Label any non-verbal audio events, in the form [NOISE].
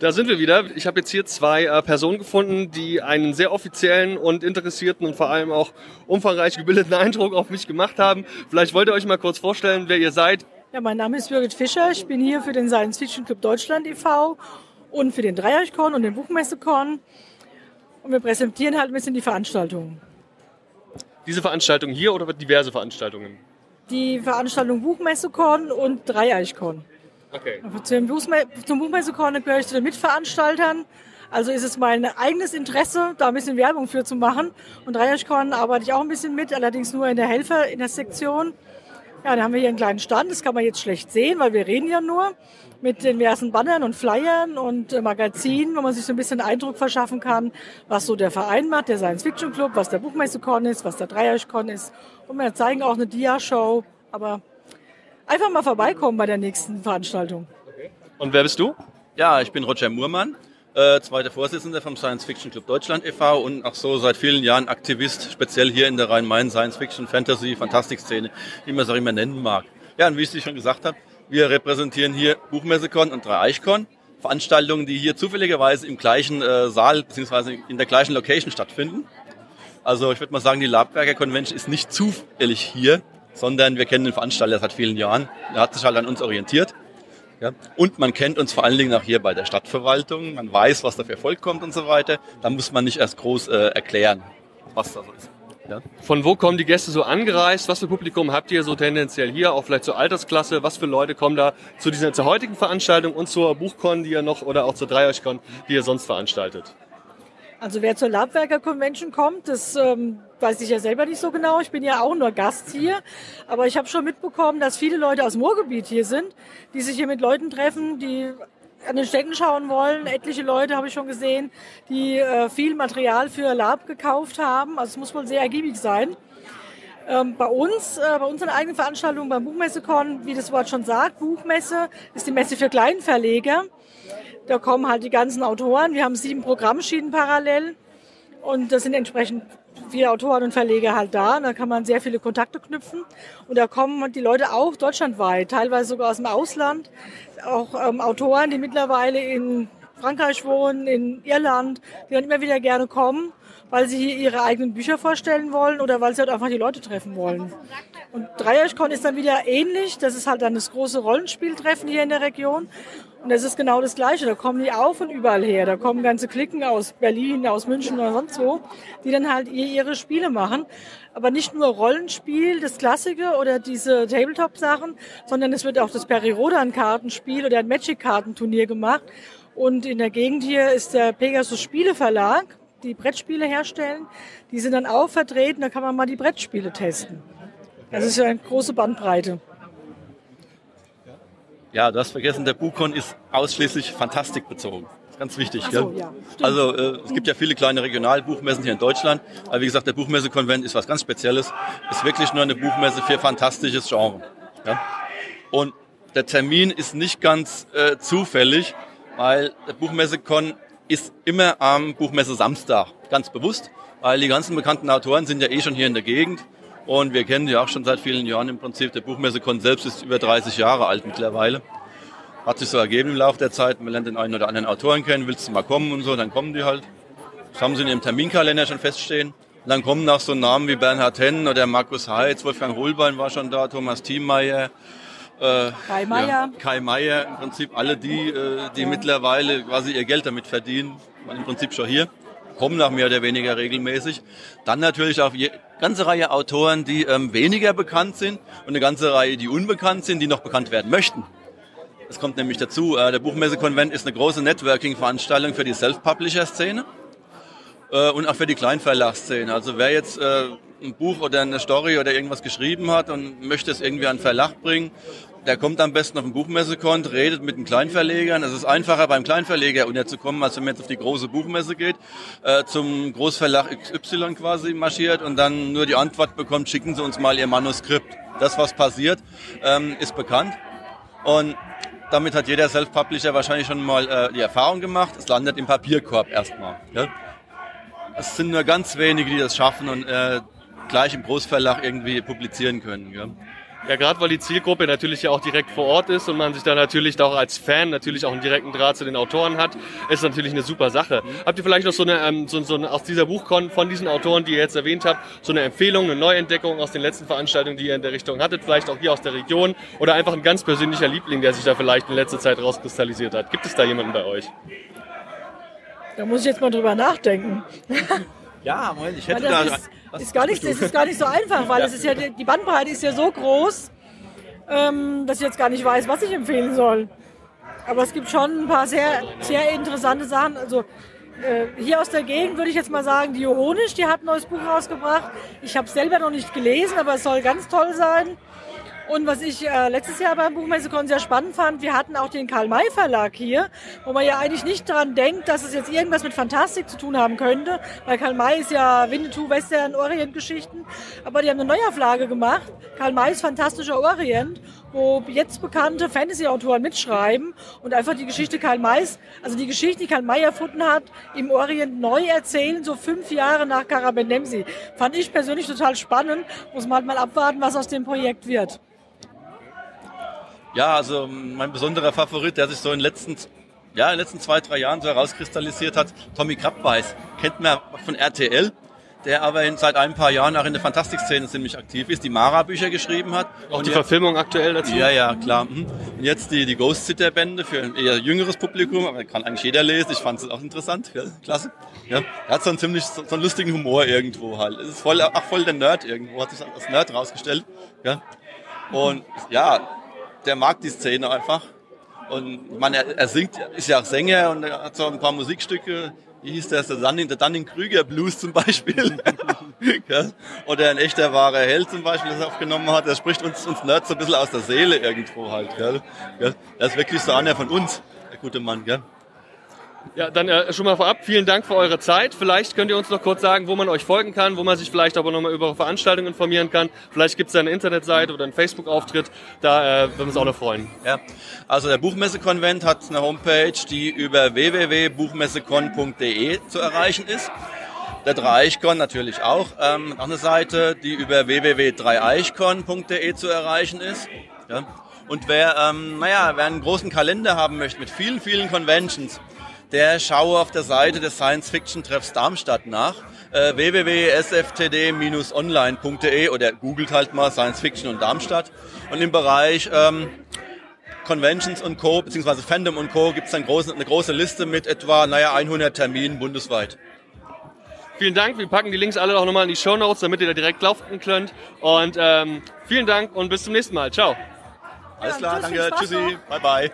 Da sind wir wieder. Ich habe jetzt hier zwei äh, Personen gefunden, die einen sehr offiziellen und interessierten und vor allem auch umfangreich gebildeten [LAUGHS] Eindruck auf mich gemacht haben. Vielleicht wollt ihr euch mal kurz vorstellen, wer ihr seid. Ja, mein Name ist Birgit Fischer. Ich bin hier für den Science Fiction Club Deutschland e.V. und für den Dreieckkorn und den Buchmessekorn. Und wir präsentieren halt ein bisschen die Veranstaltungen. Diese Veranstaltung hier oder diverse Veranstaltungen? Die Veranstaltung Buchmessekorn und Dreieichkorn. Okay. Zum, Buchme zum Buchmessekorn gehöre ich zu den Mitveranstaltern. Also ist es mein eigenes Interesse, da ein bisschen Werbung für zu machen. Und Dreieckkorn arbeite ich auch ein bisschen mit, allerdings nur in der Helfer, in der Sektion. Ja, da haben wir hier einen kleinen Stand, das kann man jetzt schlecht sehen, weil wir reden ja nur mit den diversen Bannern und Flyern und äh, Magazinen, wo man sich so ein bisschen Eindruck verschaffen kann, was so der Verein macht, der Science Fiction Club, was der Buchmessekon ist, was der Dreieckkorn ist. Und wir zeigen auch eine Dia-Show, aber einfach mal vorbeikommen bei der nächsten Veranstaltung. Und wer bist du? Ja, ich bin Roger Murmann, äh, zweiter Vorsitzender vom Science Fiction Club Deutschland e.V. und auch so seit vielen Jahren Aktivist, speziell hier in der Rhein-Main Science Fiction, Fantasy, Fantastik-Szene, wie man es auch immer nennen mag. Ja, und wie ich es schon gesagt habe, wir repräsentieren hier Buchmessekon und Dreieichkon, Veranstaltungen, die hier zufälligerweise im gleichen äh, Saal bzw. in der gleichen Location stattfinden. Also ich würde mal sagen, die Labwerker Convention ist nicht zufällig hier, sondern wir kennen den Veranstalter seit vielen Jahren. Er hat sich halt an uns orientiert. Ja. Und man kennt uns vor allen Dingen auch hier bei der Stadtverwaltung. Man weiß, was da für Volk kommt und so weiter. Da muss man nicht erst groß äh, erklären, was da so ist. Ja. Von wo kommen die Gäste so angereist? Was für Publikum habt ihr so tendenziell hier? Auch vielleicht zur Altersklasse? Was für Leute kommen da zu dieser zur heutigen Veranstaltung und zur Buchcon, die ihr noch oder auch zur Dreieuchcon, die ihr sonst veranstaltet? Also wer zur Labwerker Convention kommt, das ähm, weiß ich ja selber nicht so genau. Ich bin ja auch nur Gast hier. Aber ich habe schon mitbekommen, dass viele Leute aus dem Ruhrgebiet hier sind, die sich hier mit Leuten treffen, die an den Städten schauen wollen. Etliche Leute habe ich schon gesehen, die äh, viel Material für Lab gekauft haben. Also es muss wohl sehr ergiebig sein. Ähm, bei uns, äh, bei unseren eigenen Veranstaltungen beim Buchmessekon, wie das Wort schon sagt, Buchmesse ist die Messe für Kleinverleger. Da kommen halt die ganzen Autoren. Wir haben sieben Programmschienen parallel und das sind entsprechend viele Autoren und Verleger halt da. Da kann man sehr viele Kontakte knüpfen. Und da kommen die Leute auch deutschlandweit, teilweise sogar aus dem Ausland. Auch ähm, Autoren, die mittlerweile in Frankreich wohnen, in Irland, die dann immer wieder gerne kommen, weil sie hier ihre eigenen Bücher vorstellen wollen oder weil sie halt einfach die Leute treffen wollen. Und Dreieckcon ist dann wieder ähnlich. Das ist halt dann das große Rollenspieltreffen hier in der Region. Und das ist genau das Gleiche. Da kommen die auch von überall her. Da kommen ganze Klicken aus Berlin, aus München oder sonst wo, die dann halt ihre Spiele machen. Aber nicht nur Rollenspiel, das Klassische oder diese Tabletop-Sachen, sondern es wird auch das Peri-Rodan-Kartenspiel oder ein Magic-Kartenturnier gemacht. Und in der Gegend hier ist der Pegasus Spieleverlag, die Brettspiele herstellen. Die sind dann auch vertreten, da kann man mal die Brettspiele testen. Das ist ja eine große Bandbreite. Ja, du hast vergessen, der Buchcon ist ausschließlich fantastikbezogen. Ganz wichtig. Ach so, ja, stimmt. also äh, es gibt ja viele kleine Regionalbuchmessen hier in Deutschland. Aber wie gesagt, der Buchmessekonvent ist was ganz Spezielles. Ist wirklich nur eine Buchmesse für fantastisches Genre. Ja? Und der Termin ist nicht ganz äh, zufällig, weil der Buchmessekon ist immer am Buchmesse Samstag. Ganz bewusst, weil die ganzen bekannten Autoren sind ja eh schon hier in der Gegend. Und wir kennen die auch schon seit vielen Jahren im Prinzip. Der Buchmessekon selbst ist über 30 Jahre alt mittlerweile. Hat sich so ergeben im Laufe der Zeit. Man lernt den einen oder anderen Autoren kennen, willst du mal kommen und so, dann kommen die halt. Das haben sie in ihrem Terminkalender schon feststehen. Und dann kommen noch so Namen wie Bernhard Henn oder Markus Heitz, Wolfgang Holbein war schon da, Thomas Thiemeyer. Äh, Kai Meier. Ja, Kai Meier, im Prinzip alle die, äh, die mittlerweile quasi ihr Geld damit verdienen, waren im Prinzip schon hier kommen nach mehr oder weniger regelmäßig. Dann natürlich auch eine ganze Reihe Autoren, die ähm, weniger bekannt sind und eine ganze Reihe, die unbekannt sind, die noch bekannt werden möchten. Es kommt nämlich dazu, äh, der Buchmesse-Konvent ist eine große Networking-Veranstaltung für die Self-Publisher-Szene äh, und auch für die Kleinverlagsszene. Also wer jetzt äh, ein Buch oder eine Story oder irgendwas geschrieben hat und möchte es irgendwie an den Verlag bringen, der kommt am besten auf den Buchmessekont, redet mit den Kleinverlegern. Es ist einfacher beim Kleinverleger unterzukommen, als wenn man jetzt auf die große Buchmesse geht, äh, zum Großverlag XY quasi marschiert und dann nur die Antwort bekommt, schicken Sie uns mal Ihr Manuskript. Das, was passiert, ähm, ist bekannt. Und damit hat jeder Self-Publisher wahrscheinlich schon mal äh, die Erfahrung gemacht. Es landet im Papierkorb erstmal. Ja? Es sind nur ganz wenige, die das schaffen und äh, gleich im Großverlag irgendwie publizieren können. Ja? Ja, gerade weil die Zielgruppe natürlich ja auch direkt vor Ort ist und man sich da natürlich auch als Fan natürlich auch einen direkten Draht zu den Autoren hat, ist natürlich eine super Sache. Mhm. Habt ihr vielleicht noch so eine, ähm, so, so eine aus dieser Buchkon von diesen Autoren, die ihr jetzt erwähnt habt, so eine Empfehlung, eine Neuentdeckung aus den letzten Veranstaltungen, die ihr in der Richtung hattet, vielleicht auch hier aus der Region oder einfach ein ganz persönlicher Liebling, der sich da vielleicht in letzter Zeit rauskristallisiert hat? Gibt es da jemanden bei euch? Da muss ich jetzt mal drüber nachdenken. Ja, Moment, ich hätte da. Ist, ist, gar nicht, das ist gar nicht so einfach, weil es ist ja, die Bandbreite ist ja so groß, ähm, dass ich jetzt gar nicht weiß, was ich empfehlen soll. Aber es gibt schon ein paar sehr, sehr interessante Sachen. Also äh, hier aus der Gegend würde ich jetzt mal sagen, die Johonisch, die hat ein neues Buch rausgebracht. Ich habe es selber noch nicht gelesen, aber es soll ganz toll sein. Und was ich äh, letztes Jahr beim Buchmessekon sehr spannend fand, wir hatten auch den Karl-May Verlag hier, wo man ja eigentlich nicht daran denkt, dass es jetzt irgendwas mit Fantastik zu tun haben könnte, weil Karl-May ist ja Winnetou, Western, Orient-Geschichten. Aber die haben eine Neuauflage gemacht, Karl-Mays Fantastischer Orient, wo jetzt bekannte Fantasy-Autoren mitschreiben und einfach die Geschichte Karl Mays, also die Geschichte, die Karl May erfunden hat, im Orient neu erzählen, so fünf Jahre nach Karabenemsi. Fand ich persönlich total spannend. Muss man halt mal abwarten, was aus dem Projekt wird. Ja, also mein besonderer Favorit, der sich so in den letzten, ja, in den letzten zwei, drei Jahren so herauskristallisiert hat, Tommy Krabbeis. Kennt man von RTL, der aber in, seit ein paar Jahren auch in der Fantastikszene ziemlich aktiv ist, die Mara-Bücher geschrieben hat. Auch und die jetzt, Verfilmung aktuell dazu? Ja, ja, klar. Mhm. Und jetzt die, die Ghost Sitter-Bände für ein eher jüngeres Publikum, aber kann eigentlich jeder lesen. Ich fand es auch interessant, ja, klasse. Ja, er hat so einen ziemlich, so, so einen lustigen Humor irgendwo halt. Es ist voll, auch voll der Nerd irgendwo, hat sich als Nerd rausgestellt. Ja. Und ja, der mag die Szene einfach. Und man, er, er singt, ist ja auch Sänger und er hat so ein paar Musikstücke. Wie hieß der? Der Dunning, der Dunning-Krüger Blues zum Beispiel. [LAUGHS] Oder ein echter wahrer Held zum Beispiel, das er aufgenommen hat. Der spricht uns, uns Nerds so ein bisschen aus der Seele irgendwo halt. Gell? Er ist wirklich so einer von uns, der gute Mann. Gell? Ja, dann äh, schon mal vorab, vielen Dank für eure Zeit. Vielleicht könnt ihr uns noch kurz sagen, wo man euch folgen kann, wo man sich vielleicht aber nochmal über Veranstaltungen informieren kann. Vielleicht gibt es eine Internetseite oder einen Facebook-Auftritt. Da äh, würden wir uns auch noch freuen. Ja, also der Buchmessekonvent hat eine Homepage, die über www.buchmessekon.de zu erreichen ist. Der Dreieichkon natürlich auch. Ähm, auch eine Seite, die über www.dreieichkon.de zu erreichen ist. Ja. Und wer, ähm, naja, wer einen großen Kalender haben möchte mit vielen, vielen Conventions, der schaue auf der Seite des Science-Fiction-Treffs Darmstadt nach, äh, www.sftd-online.de oder googelt halt mal Science-Fiction und Darmstadt. Und im Bereich ähm, Conventions und Co., beziehungsweise Fandom und Co. gibt es eine große, eine große Liste mit etwa, naja, 100 Terminen bundesweit. Vielen Dank. Wir packen die Links alle auch nochmal in die Show Notes, damit ihr da direkt laufen könnt. Und ähm, vielen Dank und bis zum nächsten Mal. Ciao. Alles klar, danke. Tschüssi. Bye, bye.